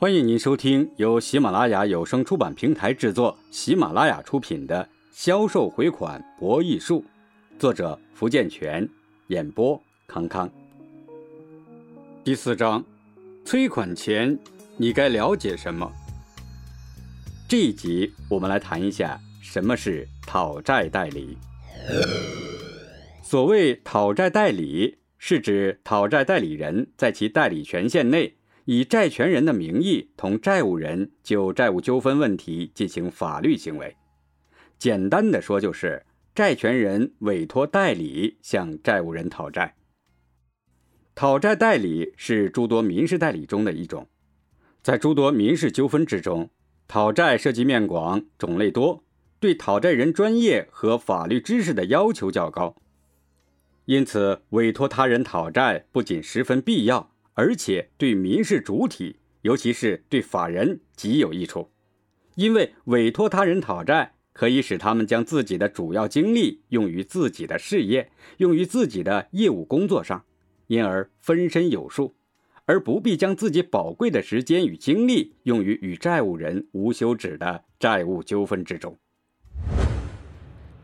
欢迎您收听由喜马拉雅有声出版平台制作、喜马拉雅出品的《销售回款博弈术》，作者福建泉，演播康康。第四章，催款前你该了解什么？这一集我们来谈一下什么是讨债代理。所谓讨债代理，是指讨债代理人在其代理权限内。以债权人的名义同债务人就债务纠纷问题进行法律行为，简单的说就是债权人委托代理向债务人讨债。讨债代理是诸多民事代理中的一种，在诸多民事纠纷之中，讨债涉及面广、种类多，对讨债人专业和法律知识的要求较高，因此委托他人讨债不仅十分必要。而且对民事主体，尤其是对法人极有益处，因为委托他人讨债，可以使他们将自己的主要精力用于自己的事业，用于自己的业务工作上，因而分身有术，而不必将自己宝贵的时间与精力用于与债务人无休止的债务纠纷之中。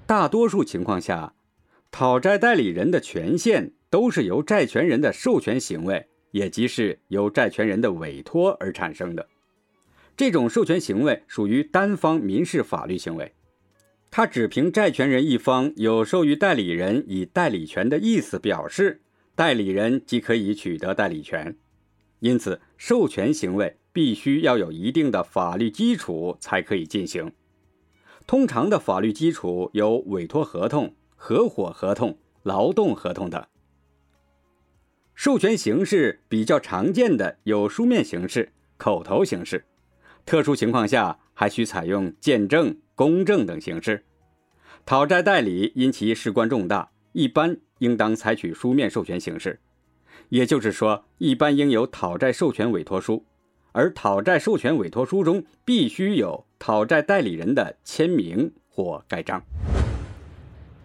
大多数情况下，讨债代理人的权限都是由债权人的授权行为。也即是由债权人的委托而产生的，这种授权行为属于单方民事法律行为，它只凭债权人一方有授予代理人以代理权的意思表示，代理人即可以取得代理权。因此，授权行为必须要有一定的法律基础才可以进行。通常的法律基础有委托合同、合伙合同、劳动合同等。授权形式比较常见的有书面形式、口头形式，特殊情况下还需采用见证、公证等形式。讨债代理因其事关重大，一般应当采取书面授权形式，也就是说，一般应有讨债授权委托书，而讨债授权委托书中必须有讨债代理人的签名或盖章。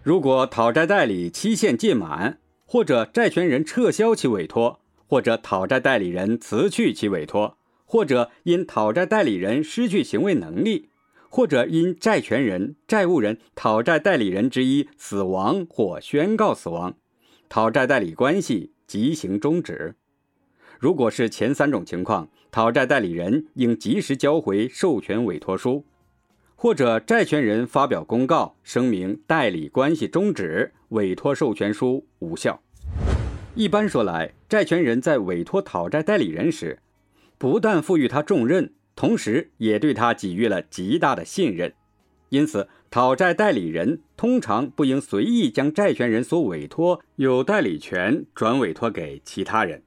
如果讨债代理期限届满，或者债权人撤销其委托，或者讨债代理人辞去其委托，或者因讨债代理人失去行为能力，或者因债权人、债务人、讨债代理人之一死亡或宣告死亡，讨债代理关系即行终止。如果是前三种情况，讨债代理人应及时交回授权委托书。或者债权人发表公告声明代理关系终止，委托授权书无效。一般说来，债权人在委托讨债代理人时，不但赋予他重任，同时也对他给予了极大的信任。因此，讨债代理人通常不应随意将债权人所委托有代理权转委托给其他人。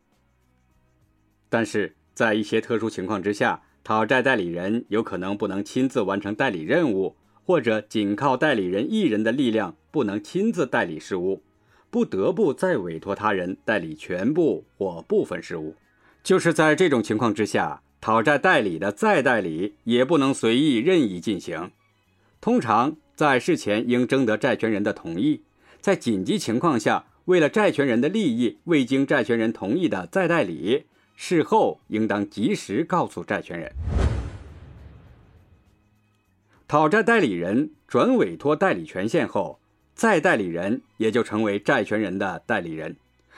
但是在一些特殊情况之下，讨债代理人有可能不能亲自完成代理任务，或者仅靠代理人一人的力量不能亲自代理事务，不得不再委托他人代理全部或部分事务。就是在这种情况之下，讨债代理的再代理也不能随意任意进行。通常在事前应征得债权人的同意，在紧急情况下，为了债权人的利益，未经债权人同意的再代理。事后应当及时告诉债权人。讨债代理人转委托代理权限后，再代理人也就成为债权人的代理人，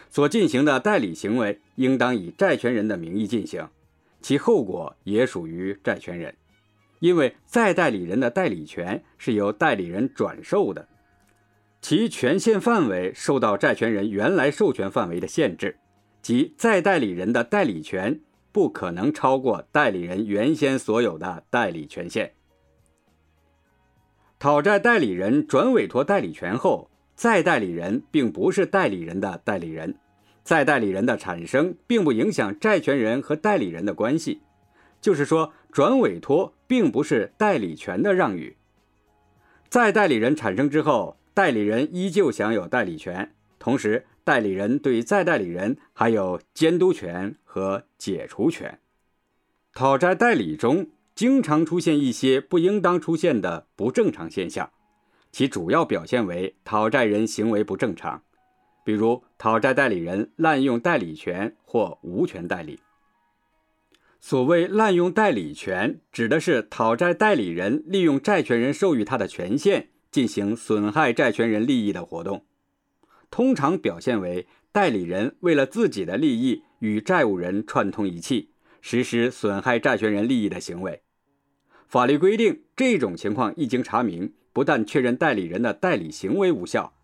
所进行的代理行为应当以债权人的名义进行，其后果也属于债权人，因为再代理人的代理权是由代理人转授的，其权限范围受到债权人原来授权范围的限制。即再代理人的代理权不可能超过代理人原先所有的代理权限。讨债代理人转委托代理权后，再代理人并不是代理人的代理人，再代理人的产生并不影响债权人和代理人的关系。就是说，转委托并不是代理权的让与。再代理人产生之后，代理人依旧享有代理权，同时。代理人对再代理人还有监督权和解除权。讨债代理中经常出现一些不应当出现的不正常现象，其主要表现为讨债人行为不正常，比如讨债代理人滥用代理权或无权代理。所谓滥用代理权，指的是讨债代理人利用债权人授予他的权限进行损害债权人利益的活动，通常表现为代理人为了自己的利益与债务人串通一气，实施损害债权人利益的行为。法律规定，这种情况一经查明，不但确认代理人的代理行为无效，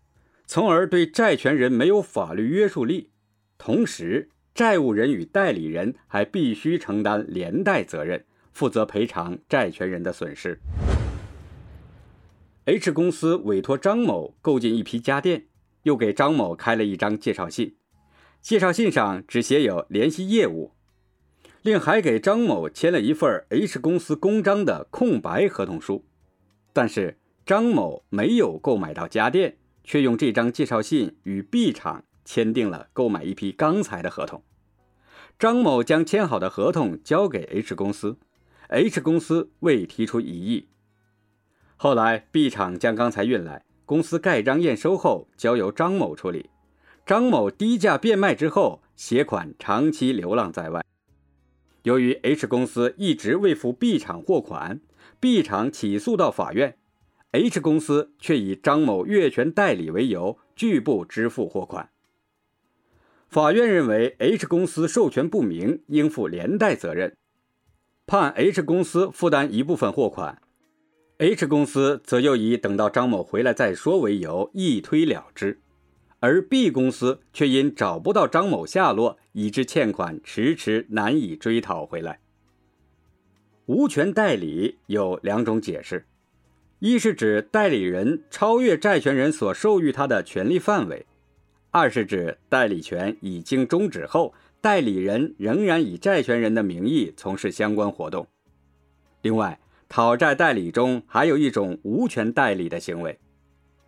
从而对债权人没有法律约束力，同时。债务人与代理人还必须承担连带责任，负责赔偿债权人的损失。H 公司委托张某购进一批家电，又给张某开了一张介绍信，介绍信上只写有联系业务，另还给张某签了一份 H 公司公章的空白合同书。但是张某没有购买到家电，却用这张介绍信与 B 厂。签订了购买一批钢材的合同，张某将签好的合同交给 H 公司，H 公司未提出异议。后来 B 厂将钢材运来，公司盖章验收后交由张某处理，张某低价变卖之后，携款长期流浪在外。由于 H 公司一直未付 B 厂货款，B 厂起诉到法院，H 公司却以张某越权代理为由拒不支付货款。法院认为 H 公司授权不明，应负连带责任，判 H 公司负担一部分货款，H 公司则又以等到张某回来再说为由一推了之，而 B 公司却因找不到张某下落，以致欠款迟迟难以追讨回来。无权代理有两种解释，一是指代理人超越债权人所授予他的权利范围。二是指代理权已经终止后，代理人仍然以债权人的名义从事相关活动。另外，讨债代理中还有一种无权代理的行为，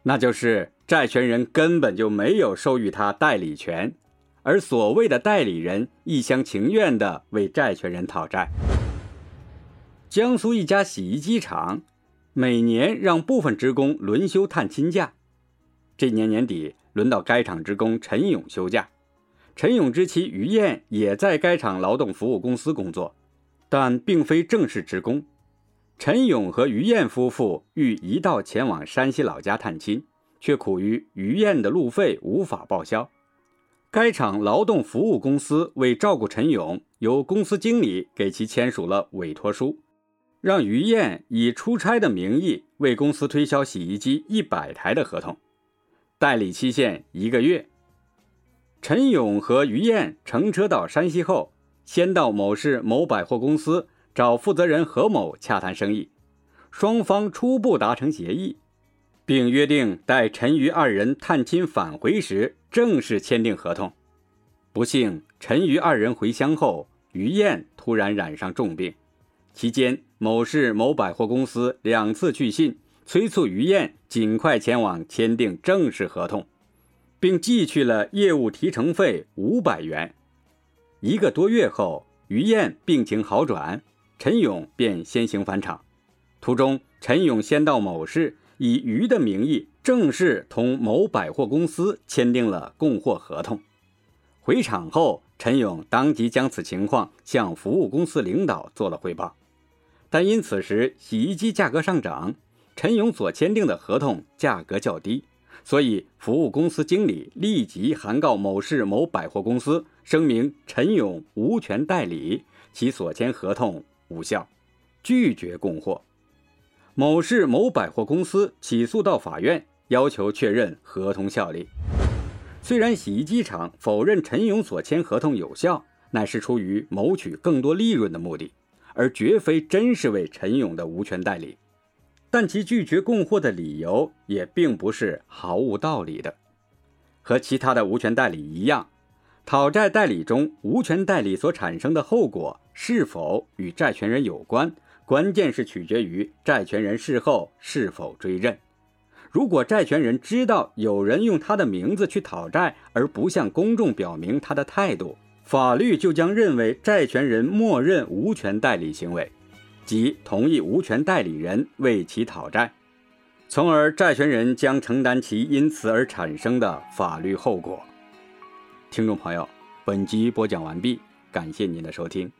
那就是债权人根本就没有授予他代理权，而所谓的代理人一厢情愿地为债权人讨债。江苏一家洗衣机厂每年让部分职工轮休探亲假，这年年底。轮到该厂职工陈勇休假，陈勇之妻于艳也在该厂劳动服务公司工作，但并非正式职工。陈勇和于艳夫妇欲一道前往山西老家探亲，却苦于于艳的路费无法报销。该厂劳动服务公司为照顾陈勇，由公司经理给其签署了委托书，让于艳以出差的名义为公司推销洗衣机一百台的合同。代理期限一个月。陈勇和于艳乘车到山西后，先到某市某百货公司找负责人何某洽谈生意，双方初步达成协议，并约定待陈于二人探亲返回时正式签订合同。不幸，陈于二人回乡后，于燕突然染上重病，期间某市某百货公司两次去信。催促于燕尽快前往签订正式合同，并寄去了业务提成费五百元。一个多月后，于燕病情好转，陈勇便先行返厂。途中，陈勇先到某市，以于的名义正式同某百货公司签订了供货合同。回厂后，陈勇当即将此情况向服务公司领导做了汇报，但因此时洗衣机价格上涨。陈勇所签订的合同价格较低，所以服务公司经理立即函告某市某百货公司，声明陈勇无权代理，其所签合同无效，拒绝供货。某市某百货公司起诉到法院，要求确认合同效力。虽然洗衣机厂否认陈勇所签合同有效，乃是出于谋取更多利润的目的，而绝非真是为陈勇的无权代理。但其拒绝供货的理由也并不是毫无道理的。和其他的无权代理一样，讨债代理中无权代理所产生的后果是否与债权人有关，关键是取决于债权人事后是否追认。如果债权人知道有人用他的名字去讨债，而不向公众表明他的态度，法律就将认为债权人默认无权代理行为。即同意无权代理人为其讨债，从而债权人将承担其因此而产生的法律后果。听众朋友，本集播讲完毕，感谢您的收听。